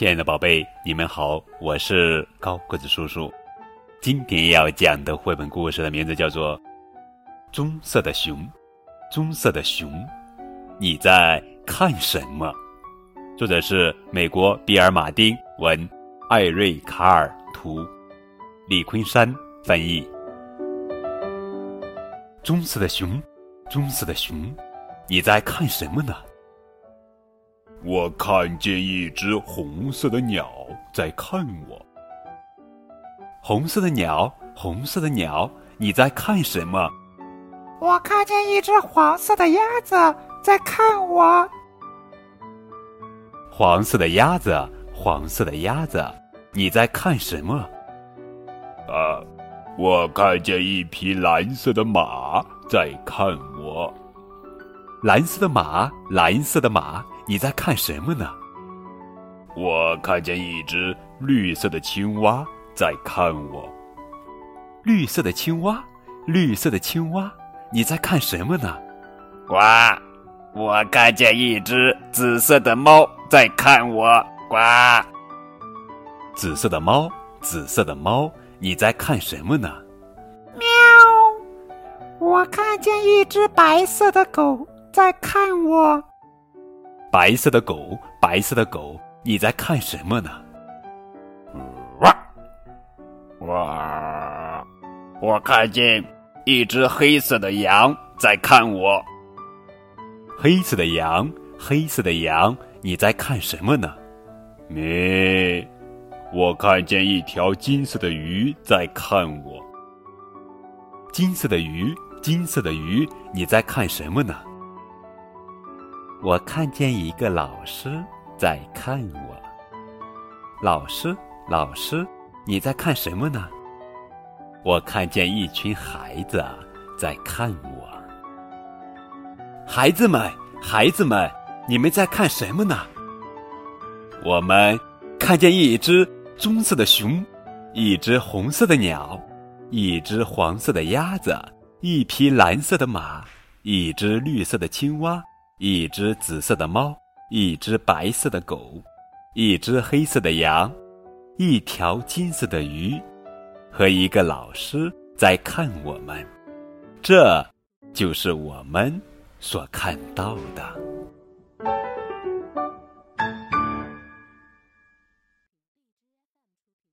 亲爱的宝贝，你们好，我是高个子叔叔。今天要讲的绘本故事的名字叫做《棕色的熊》。棕色的熊，你在看什么？作者是美国比尔·马丁文，艾瑞卡尔图，李昆山翻译。棕色的熊，棕色的熊，你在看什么呢？我看见一只红色的鸟在看我。红色的鸟，红色的鸟，你在看什么？我看见一只黄色的鸭子在看我。黄色的鸭子，黄色的鸭子，你在看什么？啊，我看见一匹蓝色的马在看我。蓝色的马，蓝色的马，你在看什么呢？我看见一只绿色的青蛙在看我。绿色的青蛙，绿色的青蛙，你在看什么呢？呱！我看见一只紫色的猫在看我。呱！紫色的猫，紫色的猫，你在看什么呢？喵！我看见一只白色的狗。在看我，白色的狗，白色的狗，你在看什么呢？哇哇！我看见一只黑色的羊在看我。黑色的羊，黑色的羊，你在看什么呢？咩！我看见一条金色的鱼在看我。金色的鱼，金色的鱼，你在看什么呢？我看见一个老师在看我。老师，老师，你在看什么呢？我看见一群孩子在看我。孩子们，孩子们，你们在看什么呢？我们看见一只棕色的熊，一只红色的鸟，一只黄色的鸭子，一匹蓝色的马，一只绿色的青蛙。一只紫色的猫，一只白色的狗，一只黑色的羊，一条金色的鱼，和一个老师在看我们。这就是我们所看到的。